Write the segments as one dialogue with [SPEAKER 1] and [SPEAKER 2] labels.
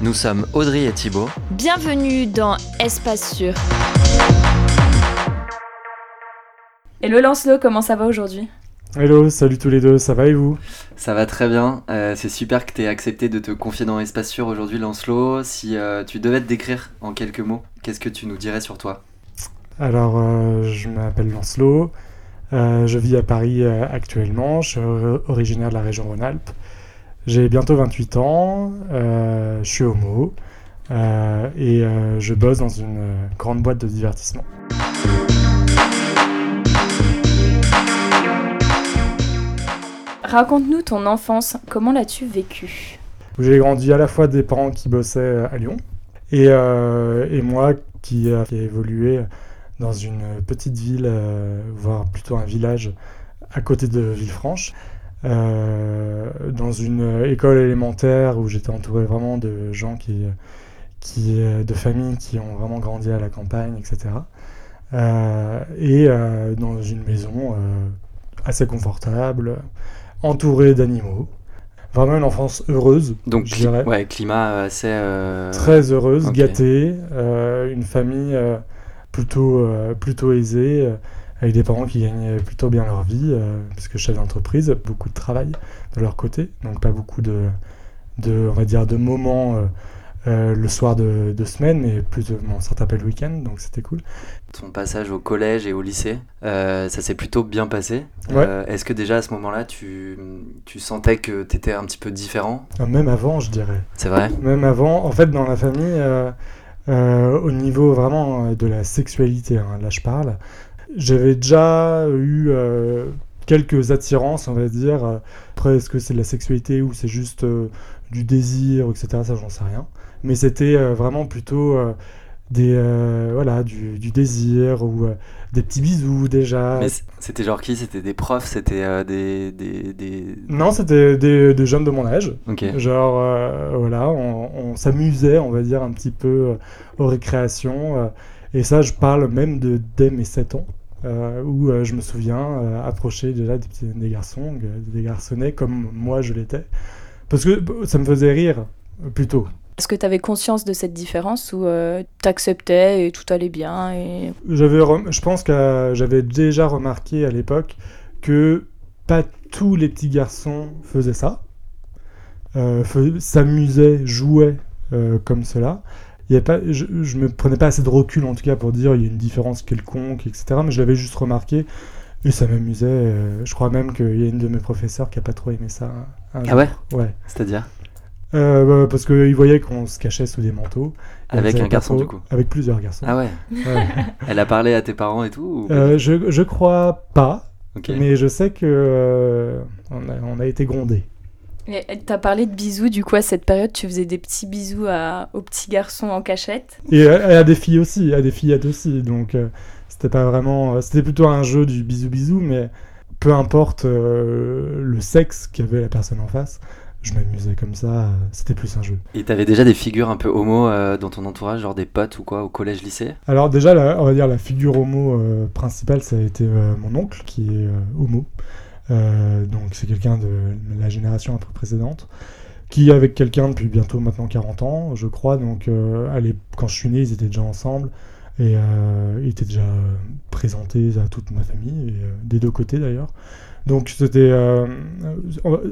[SPEAKER 1] Nous sommes Audrey et Thibaut.
[SPEAKER 2] Bienvenue dans Espace Sûr.
[SPEAKER 3] Hello Lancelot, comment ça va aujourd'hui?
[SPEAKER 4] Hello, salut tous les deux, ça va et vous?
[SPEAKER 1] Ça va très bien, euh, c'est super que tu aies accepté de te confier dans Espace Sûr aujourd'hui Lancelot. Si euh, tu devais te décrire en quelques mots, qu'est-ce que tu nous dirais sur toi?
[SPEAKER 4] Alors, euh, je m'appelle Lancelot, je vis à Paris actuellement, je suis originaire de la région Rhône-Alpes. J'ai bientôt 28 ans, je suis homo et je bosse dans une grande boîte de divertissement.
[SPEAKER 3] Raconte-nous ton enfance, comment l'as-tu vécu
[SPEAKER 4] J'ai grandi à la fois des parents qui bossaient à Lyon et, euh, et moi qui, a évolué dans une petite ville, euh, voire plutôt un village à côté de Villefranche, euh, dans une école élémentaire où j'étais entouré vraiment de gens qui, qui, de familles qui ont vraiment grandi à la campagne, etc. et dans une maison assez confortable, entouré d'animaux. Vraiment une enfance heureuse.
[SPEAKER 1] Donc, je dirais. ouais, climat assez. Euh...
[SPEAKER 4] Très heureuse, gâtée. Euh, une famille euh, plutôt, euh, plutôt aisée, avec des parents qui gagnaient plutôt bien leur vie, puisque chef d'entreprise, beaucoup de travail de leur côté. Donc, pas beaucoup de, de on va dire, de moments euh, le soir de, semaine, mais plus bon, ça t'appelle le week-end, donc c'était cool.
[SPEAKER 1] Ton passage au collège et au lycée, euh, ça s'est plutôt bien passé. Euh, est-ce que déjà à ce moment-là, tu, tu sentais que tu étais un petit peu différent?
[SPEAKER 4] Ah, Même avant, je dirais.
[SPEAKER 1] C'est vrai?
[SPEAKER 4] Même avant, en fait, dans la famille, au niveau vraiment de la sexualité, hein, là je parle, j'avais déjà eu quelques attirances, on va dire. Après, est-ce que c'est de la sexualité ou c'est juste du désir, etc. Ça, j'en sais rien mais c'était euh, vraiment plutôt euh, des euh, voilà du, désir ou des petits bisous déjà.
[SPEAKER 1] Mais c'était genre qui? C'était des profs? C'était des, des, des,
[SPEAKER 4] Non, c'était des, des, jeunes de mon âge. Genre voilà, on, s'amusait, on va dire un petit peu aux récréations. et ça, je parle même de dès mes 7 ans. Où je me souviens approcher déjà des, petits, des garçons, des garçonnets comme moi je l'étais. Parce que ça me faisait rire plutôt.
[SPEAKER 3] Est-ce que tu avais conscience de cette différence ou euh, tu acceptais et tout allait bien et...
[SPEAKER 4] j'avais Je pense que j'avais déjà remarqué à l'époque que pas tous les petits garçons faisaient ça, euh, s'amusaient, jouaient euh, comme cela. Il y pas, je, ne me prenais pas assez de recul en tout cas pour dire il y a une différence quelconque, etc. Mais je l'avais juste remarqué et ça m'amusait. je crois même qu'il y a une de mes professeurs qui a pas trop aimé ça.
[SPEAKER 1] ah ouais
[SPEAKER 4] Ouais.
[SPEAKER 1] C'est-à-dire
[SPEAKER 4] euh, bah, parce qu'ils voyaient qu'on se cachait sous des manteaux.
[SPEAKER 1] Avec un garçon, du coup
[SPEAKER 4] Avec plusieurs garçons.
[SPEAKER 1] Ah ouais, Elle a parlé à tes parents et tout
[SPEAKER 4] euh, je, je crois pas. Mais je sais que euh, on, a, on, a, été grondés.
[SPEAKER 3] Tu as parlé de bisous, du coup, à cette période, tu faisais des petits bisous à, aux petits garçons en cachette
[SPEAKER 4] Et à, des filles aussi, à des fillettes aussi. Donc, c'était pas vraiment. C'était plutôt un jeu du bisou-bisou, mais peu importe le sexe qu'avait la personne en face je m'amusais comme ça, c'était plus un jeu.
[SPEAKER 1] Et t'avais déjà des figures un peu homo euh, dans ton entourage, genre des potes ou quoi, au collège-lycée
[SPEAKER 4] Alors déjà, on va dire la figure homo euh, principale, ça a été euh, mon oncle, qui est homo. Donc c'est quelqu'un de la génération un peu précédente, qui est avec quelqu'un depuis bientôt maintenant 40 ans, je crois. Donc allez, quand je suis né, ils étaient déjà ensemble. Et ils étaient déjà présentés à toute ma famille, des deux côtés d'ailleurs. Donc c'était euh,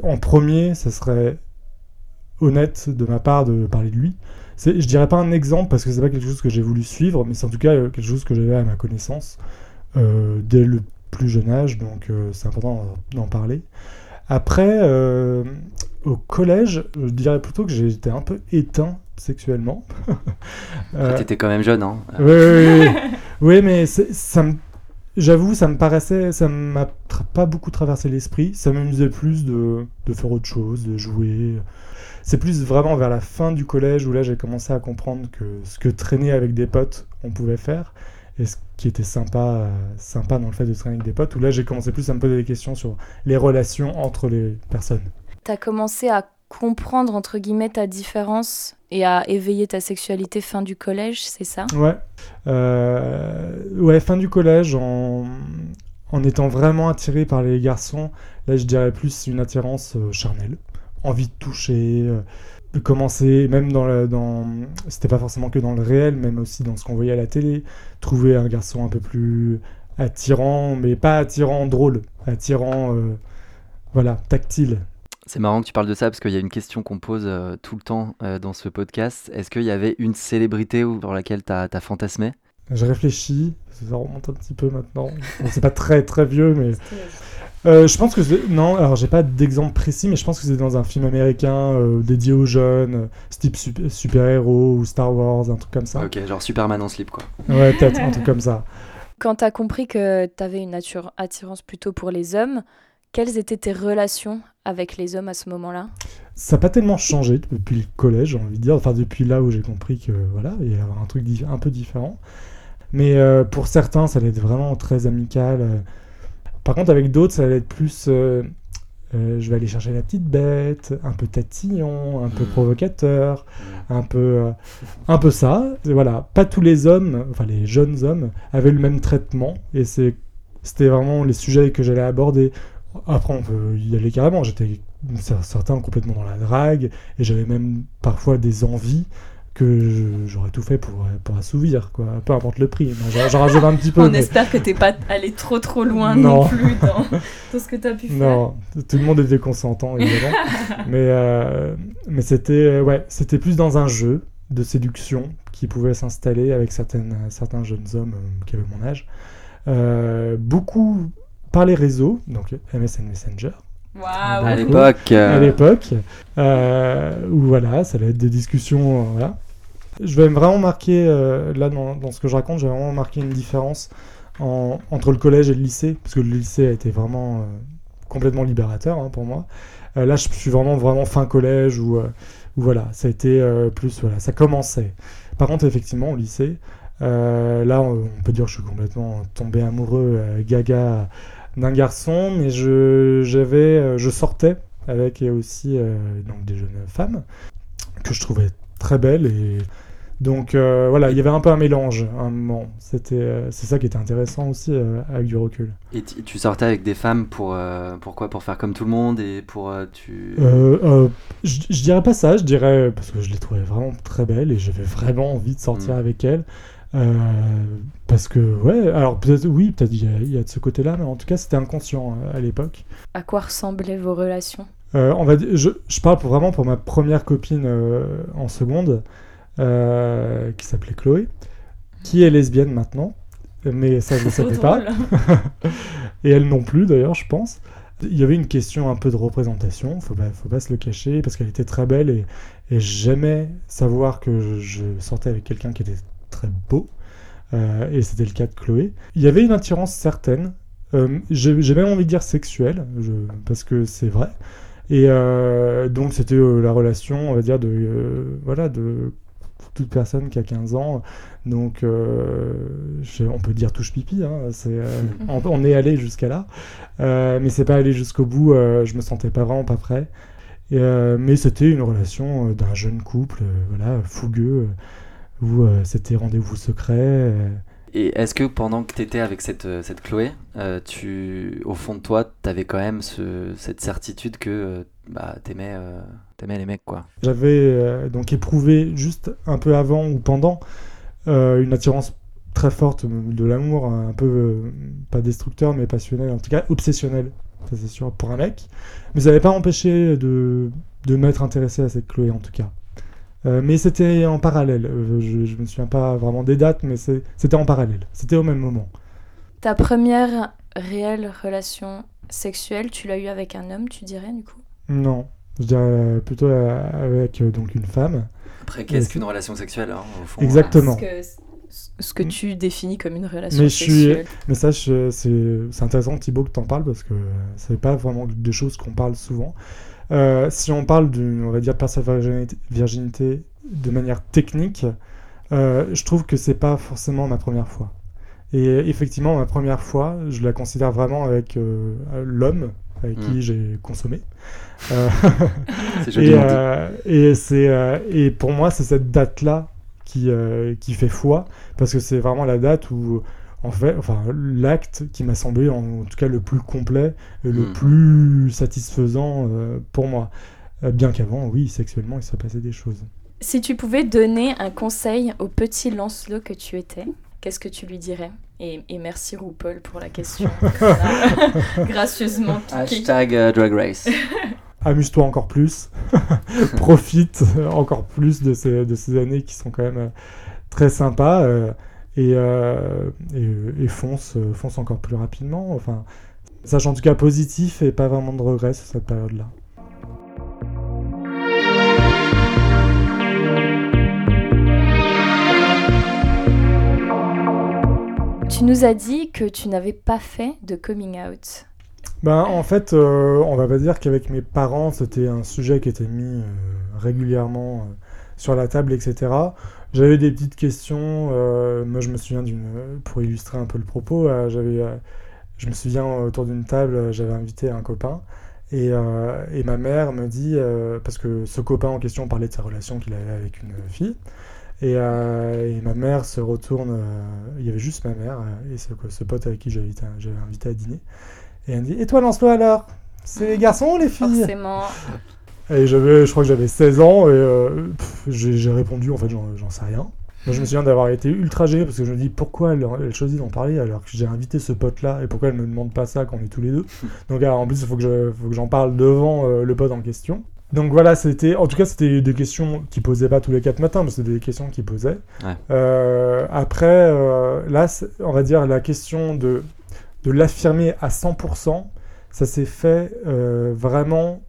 [SPEAKER 4] en premier, ça serait honnête de ma part de parler de lui. Je dirais pas un exemple parce que c'est pas quelque chose que j'ai voulu suivre, mais c'est en tout cas euh, quelque chose que j'avais à ma connaissance euh, dès le plus jeune âge, donc c'est important d'en parler. Après, au collège, je dirais plutôt que j'étais un peu éteint sexuellement.
[SPEAKER 1] euh, T'étais quand même jeune, hein
[SPEAKER 4] Oui, oui, oui. oui mais ça me J'avoue, ça me paraissait, ça m'a pas beaucoup traversé l'esprit. Ça m'amusait plus de, de faire autre chose, de jouer. C'est plus vraiment vers la fin du collège où là j'ai commencé à comprendre que ce que traîner avec des potes on pouvait faire et ce qui était sympa, euh, sympa dans le fait de traîner avec des potes. Où là j'ai commencé plus à me poser des questions sur les relations entre les personnes.
[SPEAKER 3] T'as commencé à comprendre, entre guillemets, ta différence et à éveiller ta sexualité fin du collège, c'est ça?
[SPEAKER 4] Ouais. Euh, ouais, fin du collège, en, en étant vraiment attiré par les garçons, là je dirais plus une attirance euh, charnelle. Envie de toucher, euh, commencer, même dans le. Dans, C'était pas forcément que dans le réel, même aussi dans ce qu'on voyait à la télé. Trouver un garçon un peu plus attirant, mais pas attirant drôle, attirant. euh, voilà, tactile.
[SPEAKER 1] C'est marrant que tu parles de ça parce qu'il y a une question qu'on pose euh, tout le temps euh, dans ce podcast. Est-ce qu'il y avait une célébrité ou- sur laquelle tu as, fantasmé?
[SPEAKER 4] Je réfléchis, ça remonte un petit peu maintenant. Bon, c'est pas très très vieux, mais. Euh, je pense que c'est- non, alors j'ai pas d'exemple précis, mais je pense que c'est dans un film américain euh, dédié aux jeunes, euh, type sup- super-héros ou Star Wars, un truc comme ça.
[SPEAKER 1] Ok, genre Superman en slip quoi.
[SPEAKER 4] Ouais, peut-être un truc comme ça.
[SPEAKER 3] Quand t'as compris que t'avais une nature attirance plutôt pour les hommes, quelles étaient tes relations avec les hommes à ce moment-là?
[SPEAKER 4] Ça n'a pas tellement changé depuis le collège, j'ai envie de dire, enfin depuis là où j'ai compris que voilà, il y avait un truc di- un peu différent. Mais euh, pour certains, ça allait être vraiment très amical. Par contre, avec d'autres, ça allait être plus. euh, euh, je vais aller chercher la petite bête, un peu tatillon, un peu
[SPEAKER 1] Mm.
[SPEAKER 4] provocateur, un peu, euh, un peu ça. Et voilà, pas tous les hommes, enfin les jeunes hommes, avaient le même traitement. Et c'est, c'était vraiment les sujets que j'allais aborder. Après, on peut y aller carrément. J'étais certains complètement dans la drague, et j'avais même parfois des envies que j'aurais tout fait pour, pour assouvir, quoi. Peu importe le prix. J'en- rajoute un petit peu.
[SPEAKER 3] On
[SPEAKER 4] mais-
[SPEAKER 3] espère que t'es pas allé trop trop loin
[SPEAKER 4] Non.
[SPEAKER 3] non, plus dans, dans ce que t'as pu faire.
[SPEAKER 4] Non, tout le monde était consentant, évidemment. mais euh, mais c'était euh, ouais, c'était plus dans un jeu de séduction qui pouvait s'installer avec certaines, certains jeunes hommes euh, qui avaient mon âge. Euh, beaucoup par les réseaux, donc MSN Messenger,
[SPEAKER 1] À l'époque. euh,
[SPEAKER 4] à l'époque, euh, où voilà, ça allait être des discussions. euh, voilà. Je vais vraiment marquer, euh, là dans, dans ce que je raconte, j'ai vraiment marqué une différence en- entre le collège et le lycée, parce que le lycée a été vraiment euh, complètement libérateur hein, pour moi. Euh, là, je suis vraiment, vraiment fin collège, où, euh, où voilà, ça a été euh, plus, voilà, ça commençait. Par contre, effectivement, au lycée, euh, là, on, on peut dire que je suis complètement tombé amoureux, euh, gaga d'un garçon, mais je, j'avais, euh, je sortais avec aussi euh, donc des jeunes femmes que je trouvais très belles et donc euh, voilà, il y avait un peu un mélange à un moment. C'était, c'est ça qui était intéressant aussi avec du recul.
[SPEAKER 1] Et tu sortais avec des femmes pour pourquoi Pour faire comme tout le monde et pour tu.
[SPEAKER 4] Je, dirais pas ça, je dirais parce que je les trouvais vraiment très belles et j'avais vraiment envie de sortir
[SPEAKER 1] Mm.
[SPEAKER 4] avec elles. Euh, parce que, ouais, alors peut-être, oui, peut-être il y, a- il y a de ce côté-là, mais en tout cas, c'était inconscient euh, à l'époque.
[SPEAKER 3] À quoi ressemblaient vos relations?
[SPEAKER 4] Euh, on va dire, je, je parle pour, vraiment pour ma première copine euh, en seconde, euh, qui s'appelait Chloé, qui est lesbienne maintenant, mais ça je ne savais pas. Et elle non plus d'ailleurs, je pense. Il y avait une question un peu de représentation, faut pas, faut pas se le cacher, parce qu'elle était très belle et, et j'aimais savoir que je, je sortais avec quelqu'un qui était très beau. Euh, et c'était le cas de Chloé. Il y avait une attirance certaine, euh, j'ai même envie de dire sexuelle, je- parce que c'est vrai. Et euh, donc c'était la relation, on va dire, de, voilà, de toute personne qui a 15 ans. Donc euh, je- on peut dire touche pipi, hein, euh, on, on est allé jusqu'à là. Euh, mais c'est pas allé jusqu'au bout, je me sentais pas vraiment pas prêt. Et, mais c'était une relation d'un jeune couple, voilà, fougueux, où euh, c'était rendez-vous secret. euh,
[SPEAKER 1] Et est-ce que pendant que tu étais avec cette, euh, cette Chloé, euh, tu, au fond de toi, tu avais quand même ce- cette certitude que euh, bah, t'aimais, euh, t'aimais les mecs, quoi?
[SPEAKER 4] J'avais donc éprouvé juste un peu avant ou pendant une attirance très forte de l'amour, un peu pas destructeur mais passionnel, en tout cas obsessionnel, ça c'est sûr, pour un mec. Mais ça n'avait pas empêché de, de m'être intéressé à cette Chloé en tout cas. Euh, mais c'était en parallèle. Euh, je, je me souviens pas vraiment des dates, mais c'était en parallèle. C'était au même moment.
[SPEAKER 3] Ta première réelle relation sexuelle, tu l'as eu avec un homme, tu dirais, du coup?
[SPEAKER 4] Non, je dirais plutôt euh, avec donc une femme.
[SPEAKER 1] Après, qu'est-ce qu'une relation sexuelle, hein, au fond
[SPEAKER 4] Exact. Exactement.
[SPEAKER 3] Que ce que tu définis comme une relation
[SPEAKER 4] Mais je suis-
[SPEAKER 3] sexuelle.
[SPEAKER 4] Mais ça, c'est intéressant, Thibaut, que tu en parles parce que c'est pas vraiment des choses qu'on parle souvent. Euh, si on parle d'une, on va dire, perte virginité, virginité de manière technique, euh, je trouve que c'est pas forcément ma première fois. Et effectivement, ma première fois, je la considère vraiment avec euh, l'homme avec
[SPEAKER 1] Mm.
[SPEAKER 4] qui j'ai consommé.
[SPEAKER 1] C'est
[SPEAKER 4] et, et, c'est, et pour moi, c'est cette date-là qui, qui fait foi, parce que c'est vraiment la date où, en fait, enfin, l'acte qui m'a semblé en, tout cas le plus complet et le
[SPEAKER 1] Mm.
[SPEAKER 4] plus satisfaisant euh, pour moi. Euh, bien qu'avant, oui, sexuellement, il se passait des choses.
[SPEAKER 3] Si tu pouvais donner un conseil au petit Lancelot que tu étais, qu'est-ce que tu lui dirais? Et, et merci RuPaul pour la question. Gracieusement piquée.
[SPEAKER 1] Hashtag euh, Drag Race.
[SPEAKER 4] Amuse-toi encore plus, profite encore plus de ces, de ces années qui sont quand même euh, très sympas euh, et, euh, et, et fonce, euh, fonce encore plus rapidement. Enfin, sache en tout cas positif et pas vraiment de regrets sur cette période-là.
[SPEAKER 3] Tu nous as dit que tu n'avais pas fait de coming out.
[SPEAKER 4] Ben, en fait, euh, on va pas dire qu'avec mes parents, c'était un sujet qui était mis euh, régulièrement euh, sur la table, etc. J'avais des petites questions. euh, moi, je me souviens d'une. Pour illustrer un peu le propos, euh, j'avais, euh, je me souviens autour d'une table, j'avais invité un copain. Et, ma mère me dit, parce que ce copain en question parlait de sa relation qu'il avait avec une fille, et, ma mère se retourne, il y avait juste ma mère et ce, pote avec qui j'avais invité à dîner. Et elle me dit Et toi, Lancelot alors C'est les garçons ou les filles
[SPEAKER 3] Forcément.
[SPEAKER 4] Et j'avais, je crois que j'avais 16 ans et euh, pff, j'ai j'ai répondu En fait, j'en j'en sais rien. Moi, je me souviens d'avoir été ultra gêné parce que je me dis pourquoi elle, elle choisit d'en parler alors que j'ai invité ce pote-là et pourquoi elle me demande pas ça quand on est tous les deux? Donc, alors, en plus, il faut que je- faut que j'en parle devant euh, le pote en question. Donc voilà, c'était, en tout cas, c'était des questions qui posaient pas tous les quatre matins, mais c'était des questions qui posaient.
[SPEAKER 1] Ouais.
[SPEAKER 4] Euh, après, euh, là, on va dire la question de, de l'affirmer à 100%, ça s'est fait vraiment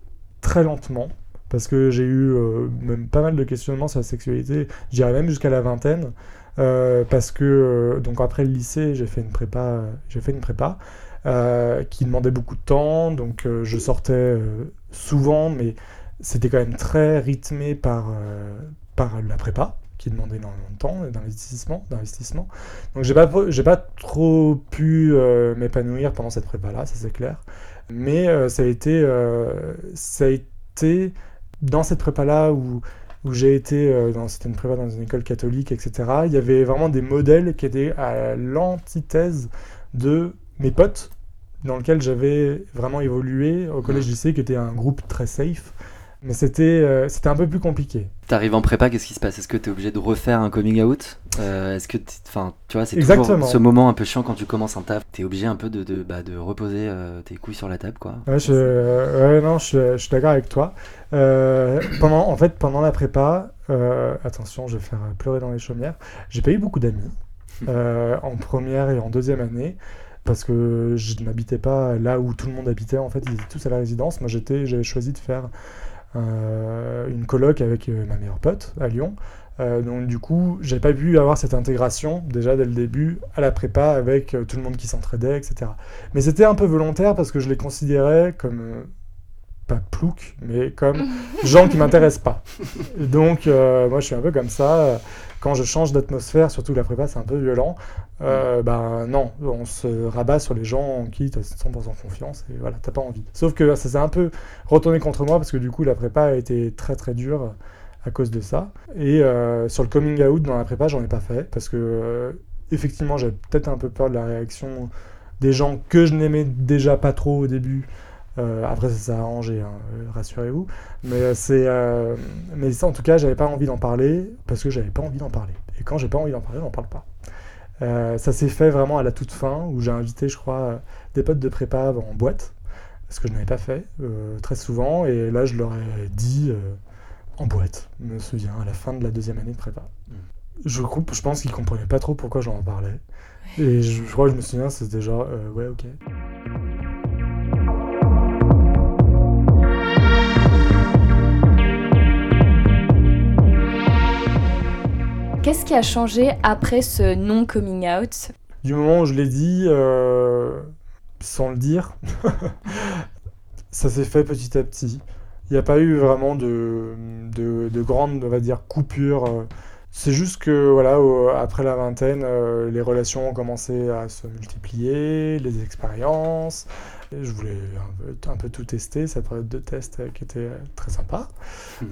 [SPEAKER 4] très lentement. Parce que j'ai eu euh, même pas mal de questionnements sur la sexualité, je dirais même jusqu'à la vingtaine. Euh, parce que, euh, donc après le lycée, j'ai fait une prépa, j'ai fait une prépa qui demandait beaucoup de temps. Donc je sortais souvent, mais c'était quand même très rythmé par, par la prépa qui demandait énormément de temps et d'investissement, d'investissement. Donc j'ai pas, j'ai pas trop pu m'épanouir pendant cette prépa-là, ça c'est clair. Mais euh, ça a été, euh, ça a été dans cette prépa-là où, où j'ai été, euh, dans, une prépa dans une école catholique, etc. Il y avait vraiment des modèles qui étaient à l'antithèse de mes potes, dans lequel j'avais vraiment évolué au collège-lycée, qui était un groupe très safe. Mais c'était euh, c'était un peu plus compliqué.
[SPEAKER 1] T'arrives en prépa, qu'est-ce qui se passe? Est-ce que t'es obligé de refaire un coming out? Euh, Est-ce que, enfin, tu vois, c'est toujours ce moment un peu chiant quand tu commences un taf. T'es obligé un peu de, de, bah, de reposer euh, tes couilles sur la table, quoi.
[SPEAKER 4] Ouais, je, ouais, non, je, suis- je suis d'accord avec toi. Euh, pendant, en fait, pendant la prépa, attention, je vais faire pleurer dans les chaumières. J'ai pas eu beaucoup d'amis en première et en deuxième année parce que je n'habitais pas là où tout le monde habitait. En fait, ils étaient tous à la résidence. Moi, j'étais, j'avais choisi de faire une coloc avec euh, ma meilleure pote à Lyon. Euh, donc du coup, j'ai pas pu avoir cette intégration déjà dès le début à la prépa avec euh, tout le monde qui s'entraidait, etc. Mais c'était un peu volontaire parce que je les considérais comme euh, pas plouc, mais comme gens qui m'intéressent pas. Donc euh, moi je suis un peu comme ça. Quand je change d'atmosphère, surtout la prépa c'est un peu violent, euh, ben non, on se rabat sur les gens en qui tu as 100% confiance et voilà, t'as pas envie. Sauf que ça s'est un peu retourné contre moi parce que du coup la prépa a été très très dure à cause de ça. Et euh, sur le coming out dans la prépa, j'en ai pas fait parce que effectivement j'avais peut-être un peu peur de la réaction des gens que je n'aimais déjà pas trop au début. Euh, après ça s'est arrangé, hein, euh, rassurez-vous. Mais euh, c'est, euh, mais ça en tout cas j'avais pas envie d'en parler parce que j'avais pas envie d'en parler. Et quand j'ai pas envie d'en parler, j'en parle pas. Euh, ça s'est fait vraiment à la toute fin où j'ai invité, je crois, des potes de prépa en boîte ce que je n'avais pas fait très souvent. Et là, je leur ai dit en boîte, je me souviens, à la fin de la deuxième année de prépa. Je, je pense qu'ils comprenaient pas trop pourquoi j'en parlais. Et je, je crois que je me souviens, c'était genre, ouais, ok.
[SPEAKER 3] Qu'est-ce qui a changé après ce non-coming out?
[SPEAKER 4] Du moment où je l'ai dit, euh, sans le dire, ça s'est fait petit à petit. Il n'y a pas eu vraiment de, de, de grande, on va dire, coupure. euh. C'est juste que, voilà, après la vingtaine, euh, les relations ont commencé à se multiplier, les expériences. Je voulais un peu, un peu tout tester, cette période de test qui était très sympa,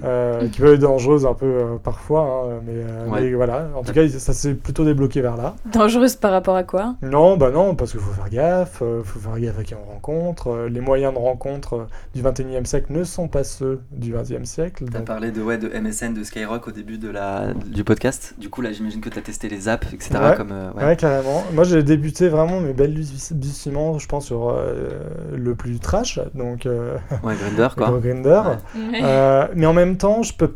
[SPEAKER 4] euh, qui peut être dangereuse un peu euh, parfois, hein, mais, euh,
[SPEAKER 1] Ouais.
[SPEAKER 4] mais voilà. En tout cas, ça s'est plutôt débloqué vers là.
[SPEAKER 3] Dangereuse par rapport à quoi?
[SPEAKER 4] Non, bah non, parce qu'il faut faire gaffe, euh, faut faire gaffe à qui on rencontre. euh, les moyens de rencontre du 21e siècle ne sont pas ceux du 20e siècle.
[SPEAKER 1] T'as
[SPEAKER 4] donc-
[SPEAKER 1] parlé de, ouais, de MSN, de Skyrock au début de la, du podcast. Du coup, là, j'imagine que t'as testé les apps, etc.
[SPEAKER 4] Ouais.
[SPEAKER 1] Comme, euh, ouais.
[SPEAKER 4] Ouais. carrément. Moi, j'ai débuté vraiment mes belles balbutiements, je pense, sur euh, le plus trash, donc euh,
[SPEAKER 1] Ouais, Grindr, quoi. Ouais.
[SPEAKER 4] Euh, mais en même temps, je, peux,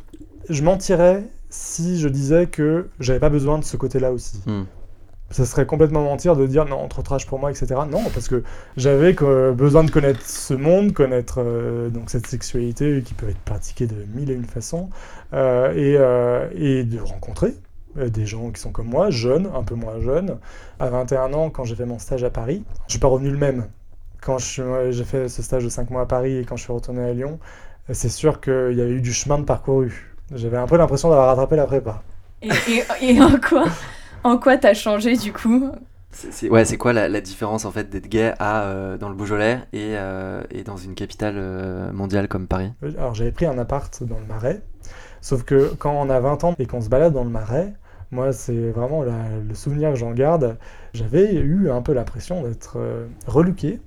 [SPEAKER 4] je mentirais si je disais que j'avais pas besoin de ce côté-là aussi.
[SPEAKER 1] Hmm.
[SPEAKER 4] Ça serait complètement mentir de dire non, trop trash pour moi, etc. Non, parce que j'avais besoin de connaître ce monde, connaître euh, donc cette sexualité qui peut être pratiquée de mille et une façons, euh, et, euh, et de rencontrer des gens qui sont comme moi, jeunes, un peu moins jeunes. À 21 ans, quand j'ai fait mon stage à Paris, je suis pas revenu le même. Quand j'ai fait ce stage de 5 mois à Paris et quand je suis retourné à Lyon, euh, c'est sûr qu'il y avait eu du chemin de parcouru. J'avais un peu l'impression d'avoir rattrapé la prépa.
[SPEAKER 3] Et, et- et en quoi En quoi t'as changé du coup?
[SPEAKER 1] Ouais, c'est quoi la, la différence en fait d'être gay à, euh, dans le Beaujolais et, euh, et dans une capitale euh, mondiale comme Paris?
[SPEAKER 4] Alors j'avais pris un appart dans le Marais, sauf que quand on a 20 ans et qu'on se balade dans le Marais, moi c'est vraiment la- le souvenir que j'en garde, j'avais eu un peu l'impression d'être euh, reluqué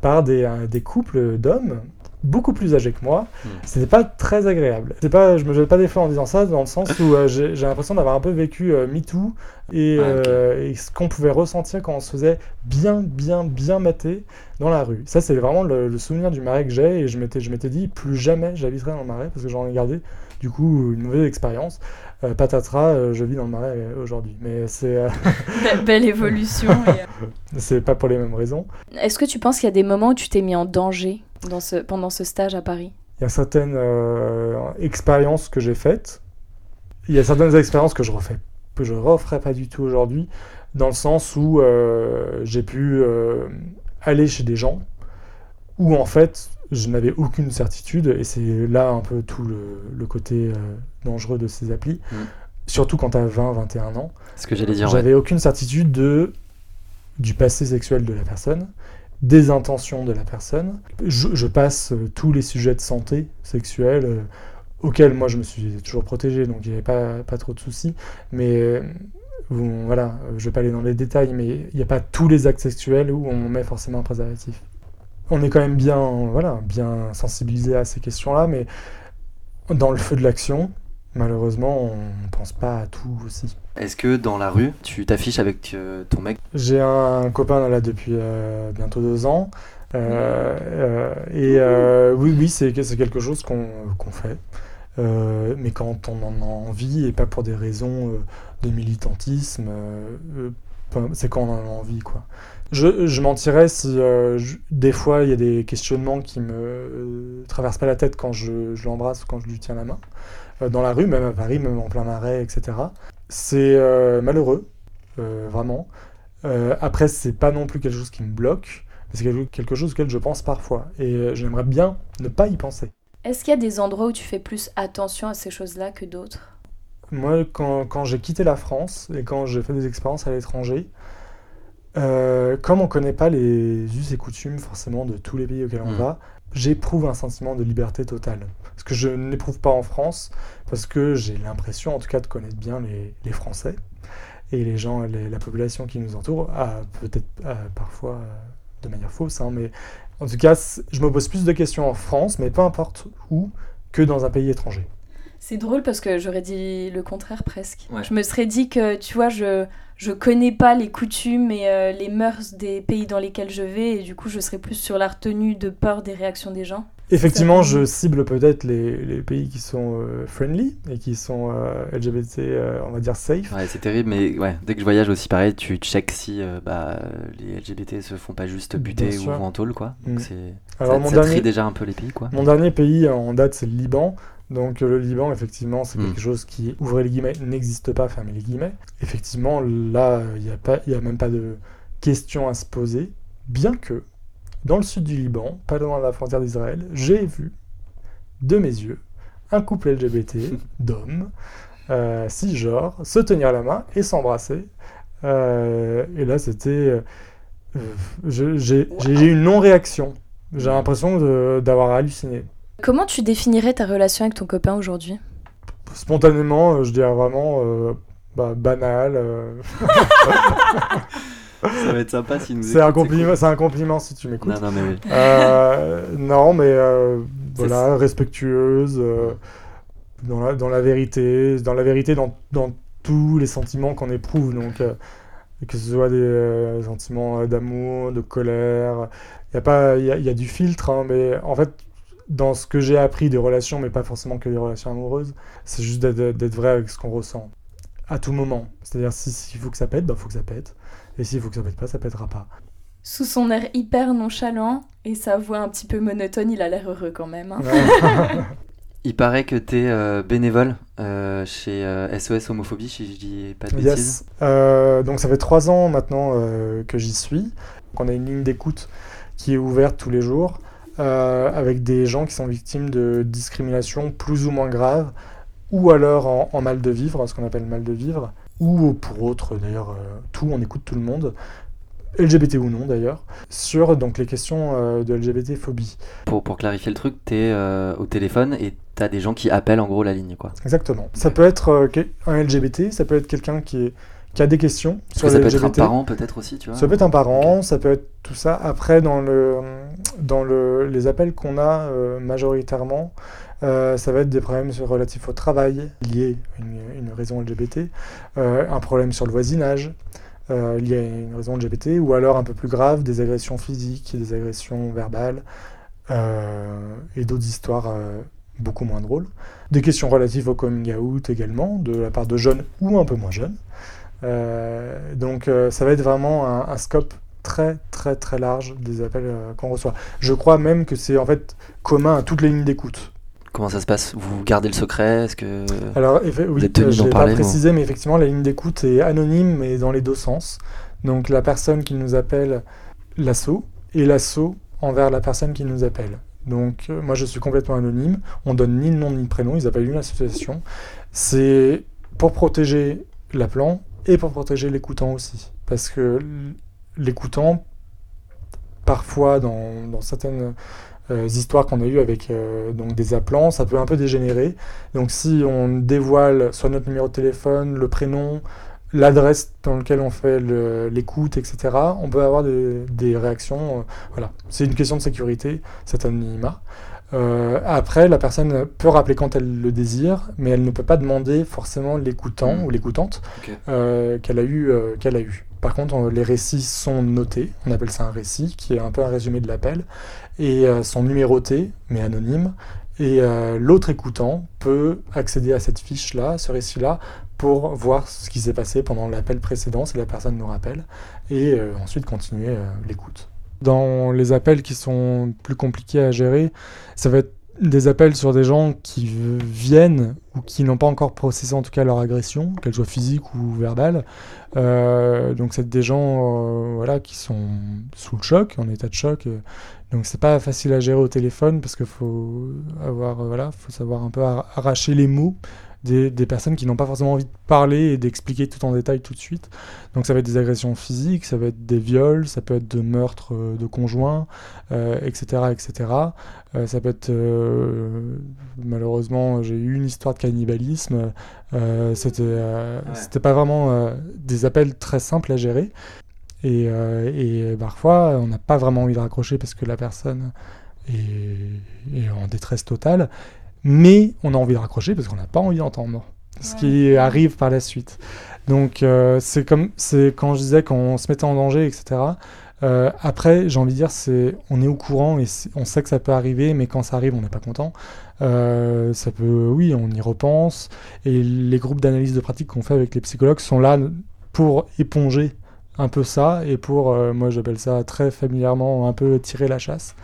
[SPEAKER 4] par des, euh, des couples d'hommes beaucoup plus âgés que moi.
[SPEAKER 1] Mm.
[SPEAKER 4] C'était pas très agréable. C'est pas, je me jette pas des fleurs en disant ça, dans le sens où euh, j'ai l'impression d'avoir un peu vécu euh, MeToo et,
[SPEAKER 1] Ah,
[SPEAKER 4] euh, et ce qu'on pouvait ressentir quand on se faisait bien, bien, bien mater dans la rue. Ça, c'est vraiment le, le souvenir du marais que j'ai et je m'étais, je m'étais dit plus jamais j'habiterai dans le marais parce que j'en ai gardé du coup une mauvaise expérience. Euh, patatras, euh, je vis dans le marais euh, aujourd'hui, mais c'est, euh,
[SPEAKER 3] Be- Belle évolution. et,
[SPEAKER 4] c'est pas pour les mêmes raisons.
[SPEAKER 3] Est-ce que tu penses qu'il y a des moments où tu t'es mis en danger dans ce, pendant ce stage à Paris?
[SPEAKER 4] Il y a certaines euh, expériences que j'ai faites. Il y a certaines expériences que je refais, que je referai pas du tout aujourd'hui, dans le sens où euh, j'ai pu euh, aller chez des gens où en fait je n'avais aucune certitude et c'est là un peu tout le, le côté euh, dangereux de ces applis.
[SPEAKER 1] Mm.
[SPEAKER 4] Surtout quand tu as 20, 21 ans.
[SPEAKER 1] Ce que j'allais dire. ouais.
[SPEAKER 4] J'avais aucune certitude de, du passé sexuel de la personne, des intentions de la personne. Je, je passe euh, tous les sujets de santé sexuelle euh, auxquels moi je me suis toujours protégé, donc il n'y avait pas, pas trop de soucis. Mais bon, voilà, je vais pas aller dans les détails, mais il n'y a pas tous les actes sexuels où on met forcément un préservatif. On est quand même bien, voilà, bien sensibilisé à ces questions-là, mais dans le feu de l'action, malheureusement, on ne pense pas à tout aussi.
[SPEAKER 1] Est-ce que dans la rue, tu t'affiches avec euh, ton mec?
[SPEAKER 4] J'ai un copain là depuis euh, bientôt deux ans. Euh, euh, et oui, oui, c'est quelque chose qu'on fait. Mais quand on en a envie et pas pour des raisons de militantisme, c'est quand on en a envie, quoi. Je, je mentirais si euh, je- des fois il y a des questionnements qui me euh, traversent pas la tête quand je, je l'embrasse ou quand je lui tiens la main. Euh, dans la rue, même à Paris, même en plein marais, etc. C'est malheureux, vraiment. Après, c'est pas non plus quelque chose qui me bloque, mais c'est quelque- chose auquel je pense parfois. Et j'aimerais bien ne pas y penser.
[SPEAKER 3] Est-ce qu'il y a des endroits où tu fais plus attention à ces choses-là que d'autres?
[SPEAKER 4] Moi, quand, quand j'ai quitté la France et quand j'ai fait des expériences à l'étranger, euh, comme on connaît pas les us et coutumes forcément de tous les pays auxquels on
[SPEAKER 1] Mm.
[SPEAKER 4] va, j'éprouve un sentiment de liberté totale. Ce que je n'éprouve pas en France, parce que j'ai l'impression en tout cas de connaître bien les, les Français et les gens, les- la population qui nous entoure, ah, peut-être ah, parfois euh, de manière fausse, hein, mais en tout cas, je me pose plus de questions en France, mais peu importe où, que dans un pays étranger.
[SPEAKER 3] C'est drôle parce que j'aurais dit le contraire presque.
[SPEAKER 1] Ouais.
[SPEAKER 3] Je me serais dit que, tu vois, je, je connais pas les coutumes et euh, les mœurs des pays dans lesquels je vais et du coup je serais plus sur la retenue de peur des réactions des gens.
[SPEAKER 4] Effectivement, je cible peut-être les, les pays qui sont euh, friendly et qui sont euh, LGBT, euh, on va dire safe.
[SPEAKER 1] Ouais, c'est terrible, mais ouais, dès que je voyage aussi, pareil, tu check si euh, bah, les LGBT se font pas juste buter ou en tôle, quoi. Donc
[SPEAKER 4] Mm.
[SPEAKER 1] c'est
[SPEAKER 4] Alors
[SPEAKER 1] ça,
[SPEAKER 4] mon
[SPEAKER 1] ça
[SPEAKER 4] dernier,
[SPEAKER 1] trie déjà un peu les pays, quoi.
[SPEAKER 4] mon dernier pays en date, c'est le Liban. Donc euh, le Liban, effectivement, c'est quelque chose qui, ouvrez les guillemets, n'existe pas, fermez les guillemets. Effectivement, là, il n'y a, pas- il y a même pas de question à se poser, bien que, dans le sud du Liban, pas loin de la frontière d'Israël, j'ai vu, de mes yeux, un couple LGBT d'hommes, euh, cisgenres, se tenir la main et s'embrasser. Euh, et là, c'était... euh, j'ai eu une non-réaction. J'ai l'impression d'avoir halluciné.
[SPEAKER 3] Comment tu définirais ta relation avec ton copain aujourd'hui?
[SPEAKER 4] Spontanément, euh, je dirais vraiment euh, bah, banal. euh.
[SPEAKER 1] Ça va être sympa si nous
[SPEAKER 4] c'est un compliment, c'est un compliment si tu m'écoutes.
[SPEAKER 1] Non, non, mais oui.
[SPEAKER 4] Euh, non, mais euh,
[SPEAKER 1] C'est
[SPEAKER 4] voilà, respectueuse, euh, dans, la, dans la vérité, dans la vérité, dans, dans tous les sentiments qu'on éprouve. Donc, euh, que ce soit des euh, sentiments d'amour, de colère, il y a pas, il y a, y a du filtre, hein, mais en fait, dans ce que j'ai appris des relations, mais pas forcément que des relations amoureuses, c'est juste d'être vrai avec ce qu'on ressent à tout moment. C'est-à-dire, si- s'il faut que ça pète, il faut que ça pète. Et s'il faut que ça pète pas, ça pètera pas.
[SPEAKER 3] Sous son air hyper nonchalant et sa voix un petit peu monotone, il a l'air heureux quand même. hein.
[SPEAKER 1] Il paraît que tu es bénévole euh, chez euh, SOS Homophobie, si je dis pas de bêtises.
[SPEAKER 4] Yes. Euh, donc ça fait trois ans maintenant euh, que j'y suis. Donc, on a une ligne d'écoute qui est ouverte tous les jours euh, avec des gens qui sont victimes de discrimination plus ou moins grave ou alors en, en mal de vivre, ce qu'on appelle mal de vivre, ou pour autres d'ailleurs, euh, tout, on écoute tout le monde, LGBT ou non d'ailleurs, sur donc les questions euh, de LGBT phobie.
[SPEAKER 1] Pour, pour clarifier le truc, tu es au téléphone et tu as des gens qui appellent en gros la ligne. quoi.
[SPEAKER 4] Exactement. Ça peut être euh, un LGBT, ça peut être quelqu'un qui, est- qui a des questions
[SPEAKER 1] Parce
[SPEAKER 4] sur
[SPEAKER 1] que ça
[SPEAKER 4] les
[SPEAKER 1] peut être un parent peut-être aussi, tu vois.
[SPEAKER 4] Ça peut être un parent, ça peut être tout ça. Après, dans, le, dans le, les appels qu'on a euh, majoritairement, euh, ça va être des problèmes relatifs au travail liés à une, une raison LGBT, euh, un problème sur le voisinage lié à une raison LGBT, ou alors un peu plus grave, des agressions physiques, des agressions verbales, et d'autres histoires beaucoup moins drôles. Des questions relatives au coming out également, de la part de jeunes ou un peu moins jeunes. Euh, donc euh, ça va être vraiment un, un scope très très très large des appels euh, qu'on reçoit. Je crois même que c'est en fait commun à toutes les lignes d'écoute.
[SPEAKER 1] Comment ça se passe? Vous gardez le secret? Est-ce que
[SPEAKER 4] Alors oui,
[SPEAKER 1] êtes tenu
[SPEAKER 4] je l'ai pas
[SPEAKER 1] parler,
[SPEAKER 4] précisé, mais effectivement la ligne d'écoute est anonyme mais dans les deux sens. Donc la personne qui nous appelle l'assaut et l'assaut envers la personne qui nous appelle. Donc euh, moi je suis complètement anonyme, on donne ni le nom ni le prénom, ils appellent une association. C'est pour protéger l'appelant et pour protéger l'écoutant aussi. Parce que l'écoutant, parfois dans, certaines euh, histoires qu'on a eues avec euh, donc des appelants, ça peut un peu dégénérer. Donc si on dévoile soit notre numéro de téléphone, le prénom, l'adresse dans laquelle on fait l'écoute, etc., on peut avoir des, des réactions. euh, voilà, c'est une question de sécurité, cet anonymat. Euh, après, la personne peut rappeler quand elle le désire, mais elle ne peut pas demander forcément l'écoutant
[SPEAKER 1] Mm.
[SPEAKER 4] ou l'écoutante euh, qu'elle a eu. euh, qu'elle a eu. Par contre, on- les récits sont notés. On appelle ça un récit, qui est un peu un résumé de l'appel, et euh, sont numérotés, mais anonymes. Et euh, l'autre écoutant peut accéder à cette fiche-là, ce récit-là, pour voir ce qui s'est passé pendant l'appel précédent, si la personne nous rappelle, et euh, ensuite continuer euh, l'écoute. Dans les appels qui sont plus compliqués à gérer, ça va être des appels sur des gens qui viennent ou qui n'ont pas encore processé en tout cas leur agression, qu'elle soit physique ou verbale. Euh, donc c'est des gens euh, voilà, qui sont sous le choc, en état de choc. donc c'est pas facile à gérer au téléphone parce qu'il faut avoir euh, voilà, faut savoir un peu ar- arracher les mots des, des personnes qui n'ont pas forcément envie de parler et d'expliquer tout en détail tout de suite. Donc ça va être des agressions physiques, ça va être des viols, ça peut être de meurtres euh, de conjoints, euh, etc., etc. Euh, ça peut être malheureusement j'ai eu une histoire de cannibalisme. C'était
[SPEAKER 1] Ouais.
[SPEAKER 4] c'était pas vraiment des appels très simples à gérer. Et, euh, et parfois, on n'a pas vraiment envie de raccrocher parce que la personne est, est en détresse totale. Mais on a envie de raccrocher parce qu'on n'a pas envie d'entendre ce qui arrive par la suite. Donc, euh, c'est comme c'est quand je disais qu'on se mettait en danger, etc. Euh, après, j'ai envie de dire, c'est on est au courant et on sait que ça peut arriver, mais quand ça arrive, on n'est pas content. Euh, ça peut, oui, on y repense. Et les groupes d'analyse de pratique qu'on fait avec les psychologues sont là pour éponger un peu ça et pour, euh, moi j'appelle ça très familièrement, un peu tirer la chasse.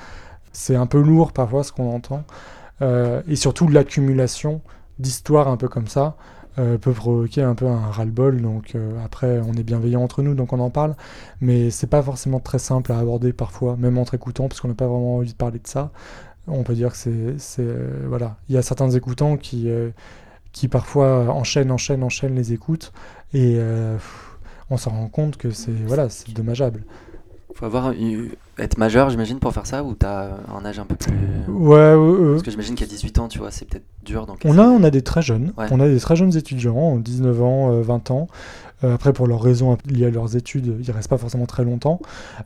[SPEAKER 4] C'est un peu lourd parfois ce qu'on entend. Euh, et surtout, l'accumulation d'histoires un peu comme ça euh, peut provoquer un peu un ras-le-bol. Donc euh, après, on est bienveillant entre nous, donc on en parle. Mais c'est pas forcément très simple à aborder parfois, même entre écoutants, parce qu'on n'a pas vraiment envie de parler de ça. On peut dire que c'est. euh, voilà. Il y a certains écoutants qui, qui parfois enchaînent, enchaînent, enchaînent les écoutes. Et on s'en rend compte que c'est, voilà, c'est dommageable.
[SPEAKER 1] Faut avoir être majeur, j'imagine, pour faire ça, ou t'as un âge un peu plus.
[SPEAKER 4] Ouais, euh,
[SPEAKER 1] Parce que j'imagine qu'à 18 ans, tu vois, c'est peut-être dur. Donc
[SPEAKER 4] On a, on a des très jeunes,
[SPEAKER 1] Ouais.
[SPEAKER 4] on a des très jeunes étudiants, 19 ans, euh, 20 ans. Euh, après, pour leurs raisons liées à leurs études, ils restent pas forcément très longtemps.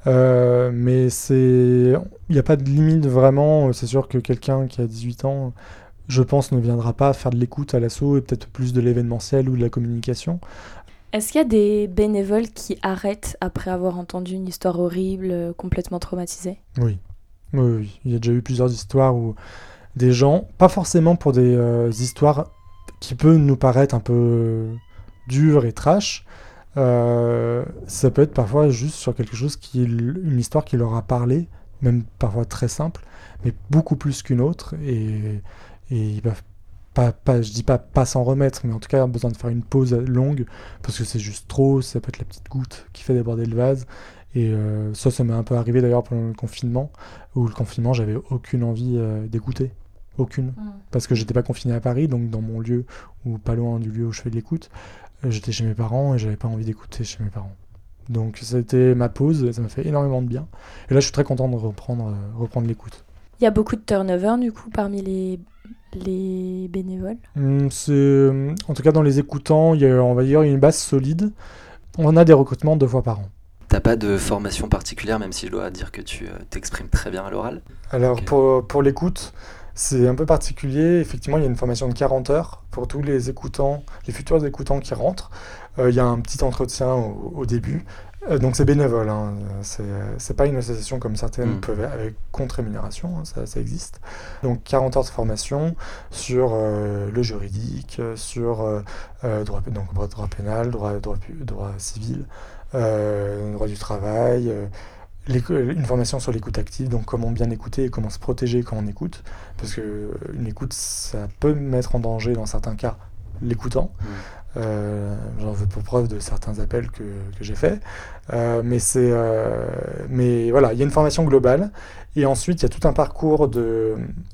[SPEAKER 4] Euh, mais c'est, il n'y a pas de limite vraiment. C'est sûr que quelqu'un qui a 18 ans, je pense, ne viendra pas faire de l'écoute à l'assaut et peut-être plus de l'événementiel ou de la communication.
[SPEAKER 3] Est-ce qu'il y a des bénévoles qui arrêtent après avoir entendu une histoire horrible, euh, complètement traumatisée?
[SPEAKER 4] Oui. oui, oui. Il y a déjà eu plusieurs histoires où des gens, pas forcément pour des euh, histoires qui peuvent nous paraître un peu dures et trash, euh, ça peut être parfois juste sur quelque chose qui, une histoire qui leur a parlé, même parfois très simple, mais beaucoup plus qu'une autre, et, et ils peuvent pas, pas, je dis pas pas s'en remettre, mais en tout cas besoin de faire une pause longue parce que c'est juste trop, ça peut être la petite goutte qui fait déborder le vase. Et euh, ça, ça m'est un peu arrivé d'ailleurs pendant le confinement, où le confinement, j'avais aucune envie euh, d'écouter. Aucune. Parce que j'étais pas confiné à Paris, donc dans mon lieu, ou pas loin du lieu où je fais de l'écoute, euh, j'étais chez mes parents et j'avais pas envie d'écouter chez mes parents. Donc c'était ma pause, et ça m'a fait énormément de bien. Et là, je suis très content de reprendre, euh, reprendre l'écoute.
[SPEAKER 3] Il y a beaucoup de turnover du coup parmi les, les bénévoles.
[SPEAKER 4] C'est, euh, en tout cas, dans les écoutants, il y a, on va dire, une base solide. On a des recrutements deux fois par an.
[SPEAKER 1] T'as pas de formation particulière, même si je dois dire que tu euh, t'exprimes très bien à l'oral.
[SPEAKER 4] Alors pour, pour l'écoute, c'est un peu particulier. Effectivement, il y a une formation de 40 heures pour tous les écoutants, les futurs écoutants qui rentrent. Euh, il y a un petit entretien au, au début. Euh, donc c'est bénévole, hein. c'est pas une association comme certaines
[SPEAKER 1] Mm.
[SPEAKER 4] peuvent avec contre rémunération, hein, ça, ça existe. Donc 40 heures de formation sur euh, le juridique, sur euh, euh, droit, donc, droit pénal, droit, droit, civil, euh, droit du travail, une formation sur l'écoute active, donc comment bien écouter et comment se protéger quand on écoute, parce que une écoute, ça peut mettre en danger dans certains cas l'écoutant.
[SPEAKER 1] Mm.
[SPEAKER 4] Euh, J'en veux pour preuve de certains appels que, j'ai faits. Euh, mais euh, mais voilà, il y a une formation globale, et ensuite il y a tout un parcours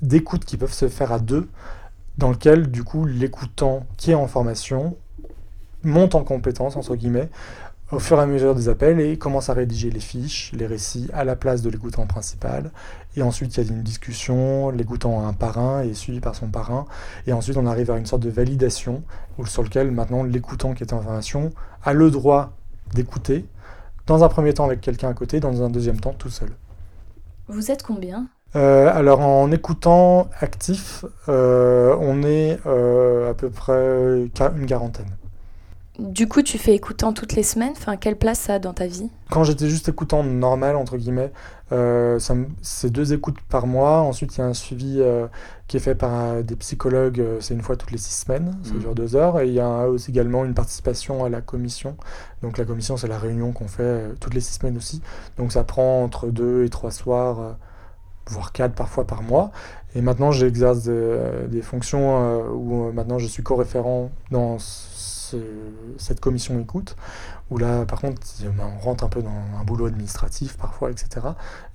[SPEAKER 4] d'écoute qui peuvent se faire à deux, dans lequel du coup l'écoutant qui est en formation monte en compétence entre guillemets au fur et à mesure des appels et commence à rédiger les fiches, les récits à la place de l'écoutant principal. Et ensuite, il y a une discussion, l'écoutant a un parrain et est suivi par son parrain. Et ensuite, on arrive à une sorte de validation sur lequel maintenant l'écoutant qui est en formation a le droit d'écouter, dans un premier temps avec quelqu'un à côté, dans un deuxième temps tout seul.
[SPEAKER 3] Vous êtes combien?
[SPEAKER 4] Euh, alors en écoutant actif, euh, on est euh, à peu près une quarantaine.
[SPEAKER 3] Du coup, tu fais écoutant toutes les semaines? Enfin, quelle place ça a dans ta vie?
[SPEAKER 4] Quand j'étais juste écoutant normal, entre guillemets, euh, c'est deux écoutes par mois. Ensuite, il y a un suivi euh, qui est fait par euh, des psychologues, c'est une fois toutes les six semaines, ça
[SPEAKER 1] Mhm.
[SPEAKER 4] dure deux heures. Et il y a aussi également une participation à la commission. Donc la commission, c'est la réunion qu'on fait euh, toutes les six semaines aussi. Donc ça prend entre deux et trois soirs, euh, voire quatre parfois par mois. Et maintenant, j'exerce des, des fonctions euh, où euh, maintenant je suis co-référent dans ce- cette commission écoute où là, par contre, on rentre un peu dans un boulot administratif parfois, etc.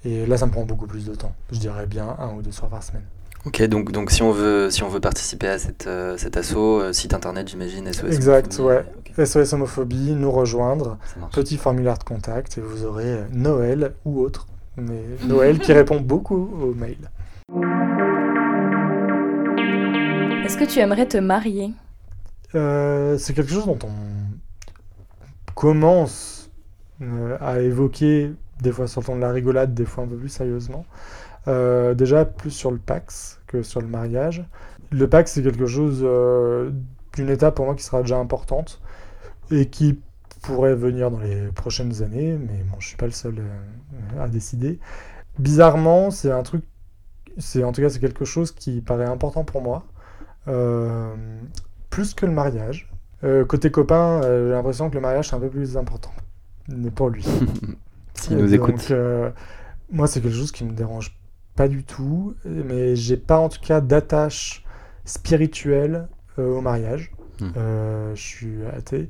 [SPEAKER 4] Et là, ça me prend beaucoup plus de temps. Je dirais bien un ou deux soirs par semaine.
[SPEAKER 1] Ok, donc, donc si, on veut, si on veut participer à cette, euh, cet assaut, euh, site internet, j'imagine, SOS.
[SPEAKER 4] Exact,
[SPEAKER 1] Homophobie,
[SPEAKER 4] ouais. SOS Homophobie, nous rejoindre, petit formulaire de contact, et vous aurez euh, Noël ou autre. Mais Noël qui répond beaucoup aux mails.
[SPEAKER 3] Est-ce que tu aimerais te marier?
[SPEAKER 4] Euh, c'est quelque chose dont on commence euh, à évoquer, des fois sur le de la rigolade, des fois un peu plus sérieusement. Euh, déjà plus sur le Pax que sur le mariage. Le Pax, c'est quelque chose d'une étape pour moi qui sera déjà importante et qui pourrait venir dans les prochaines années, mais bon, je suis pas le seul à décider. Bizarrement, c'est un truc, c'est en tout cas c'est quelque chose qui paraît important pour moi. Plus que le mariage. Euh, côté copain, euh, j'ai l'impression que le mariage c'est un peu plus important. Mais pour lui.
[SPEAKER 1] S'il nous
[SPEAKER 4] Donc,
[SPEAKER 1] écoute.
[SPEAKER 4] euh, moi, c'est quelque chose qui me dérange pas du tout, mais j'ai pas en tout cas d'attache spirituelle au mariage.
[SPEAKER 1] Hmm.
[SPEAKER 4] Je suis athée.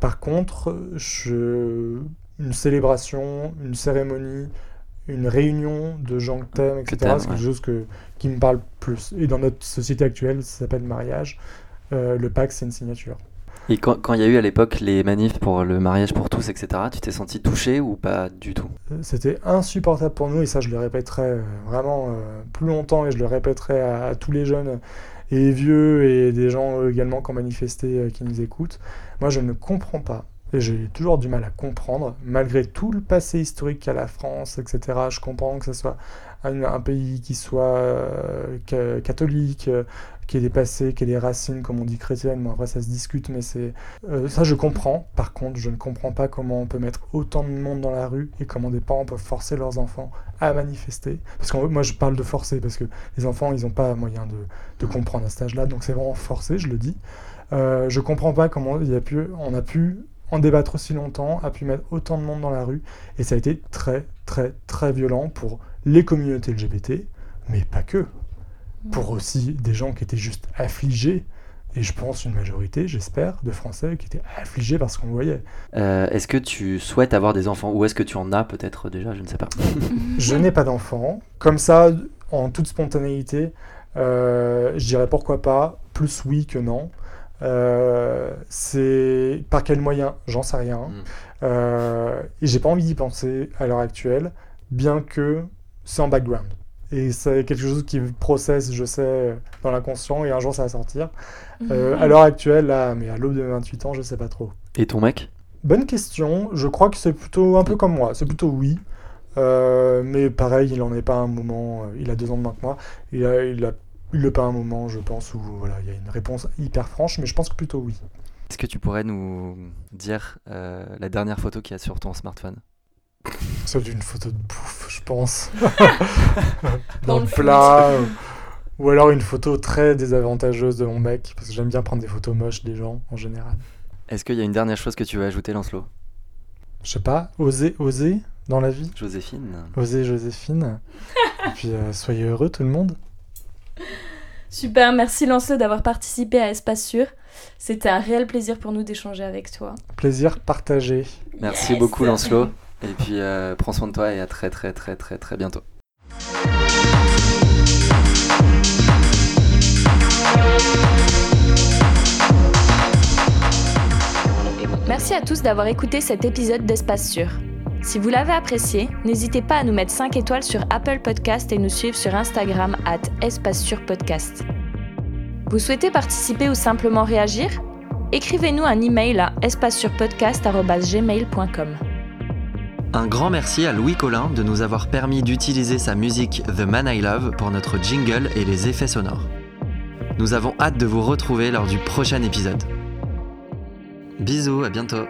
[SPEAKER 4] Par contre, je... une célébration, une cérémonie, une réunion de gens que t'aimes, etc., c'est quelque
[SPEAKER 1] ouais.
[SPEAKER 4] chose que, qui me parle plus. Et dans notre société actuelle, ça s'appelle mariage. Euh, le pacte, c'est une signature.
[SPEAKER 1] Et quand quand il y a eu à l'époque les manifs pour le mariage pour tous, etc., tu t'es senti touché ou pas du tout?
[SPEAKER 4] Euh, C'était insupportable pour nous, et ça, je le répéterai euh, vraiment euh, plus longtemps, et je le répéterai à, à tous les jeunes et vieux, et des gens également qui ont manifesté, euh, qui nous écoutent. Moi, je ne comprends pas, j'ai toujours du mal à comprendre, malgré tout le passé historique qu'a la France, etc. Je comprends que ce soit un, pays qui soit euh, ca- catholique, euh, qui ait des passés, qui ait des racines, comme on dit chrétiennes. Bon, après, ça se discute, mais c'est. euh, ça, je comprends. Par contre, je ne comprends pas comment on peut mettre autant de monde dans la rue et comment des parents peuvent forcer leurs enfants à manifester. Parce que moi, je parle de forcer, parce que les enfants, ils n'ont pas moyen de, de comprendre à cet âge-là. Donc, c'est vraiment forcé, je le dis. Euh, je comprends pas comment il a pu, on a pu en débattre aussi longtemps, a pu mettre autant de monde dans la rue. Et ça a été très, très, très violent pour les communautés LGBT, mais pas que. Pour aussi des gens qui étaient juste affligés. Et je pense une majorité, j'espère, de Français qui étaient affligés parce qu'on le voyait.
[SPEAKER 1] Euh, Est-ce que tu souhaites avoir des enfants ou est-ce que tu en as peut-être déjà Je ne sais pas.
[SPEAKER 4] Je n'ai pas d'enfant. Comme ça, en toute spontanéité, euh, je dirais pourquoi pas, plus oui que non. Euh, c'est par quel moyen J'en sais rien.
[SPEAKER 1] Mm.
[SPEAKER 4] Euh, et j'ai pas envie d'y penser à l'heure actuelle, bien que c'est en background. Et c'est quelque chose qui processe, je sais, dans l'inconscient, et un jour ça va sortir. Euh, à l'heure actuelle, là, mais à l'aube de mes 28 ans, je sais pas trop.
[SPEAKER 1] Et ton mec?
[SPEAKER 4] Bonne question. Je crois que c'est plutôt un peu comme moi. C'est plutôt oui. Euh, mais pareil, il en est pas un moment. Il a deux ans de moins que moi. Il a, il a, il a pas un moment, je pense, où voilà, il y a une réponse hyper franche. Mais je pense que plutôt oui.
[SPEAKER 1] Est-ce que tu pourrais nous dire euh, la dernière photo qu'il y a sur ton smartphone?
[SPEAKER 4] C'est une photo de bouffe, je pense.
[SPEAKER 3] Dans
[SPEAKER 4] Dans
[SPEAKER 3] le
[SPEAKER 4] le plat. euh, Ou alors une photo très désavantageuse de mon mec. Parce que j'aime bien prendre des photos moches des gens, en général.
[SPEAKER 1] Est-ce qu'il y a une dernière chose que tu veux ajouter, Lancelot?
[SPEAKER 4] Je sais pas, oser, oser dans la vie.
[SPEAKER 1] Joséphine
[SPEAKER 4] Oser, Joséphine. Et puis, euh, soyez heureux, tout le monde.
[SPEAKER 3] Super, merci Lancelot d'avoir participé à Espace Sûr. C'était un réel plaisir pour nous d'échanger avec toi.
[SPEAKER 4] Plaisir partagé.
[SPEAKER 1] Merci
[SPEAKER 3] Yes.
[SPEAKER 1] beaucoup, Lancelot. Et puis, euh, prends soin de toi et à très, très, très, très, très bientôt.
[SPEAKER 2] Merci à tous d'avoir écouté cet épisode d'Espace Sûr. Si vous l'avez apprécié, n'hésitez pas à nous mettre 5 étoiles sur Apple Podcast et nous suivre sur Instagram at Espace Sûr Podcast. Vous souhaitez participer ou simplement réagir? Écrivez-nous un email à espacesurpodcast.gmail.com.
[SPEAKER 1] Un grand merci à Louis Collin de nous avoir permis d'utiliser sa musique The Man I Love pour notre jingle et les effets sonores. Nous avons hâte de vous retrouver lors du prochain épisode. Bisous, à bientôt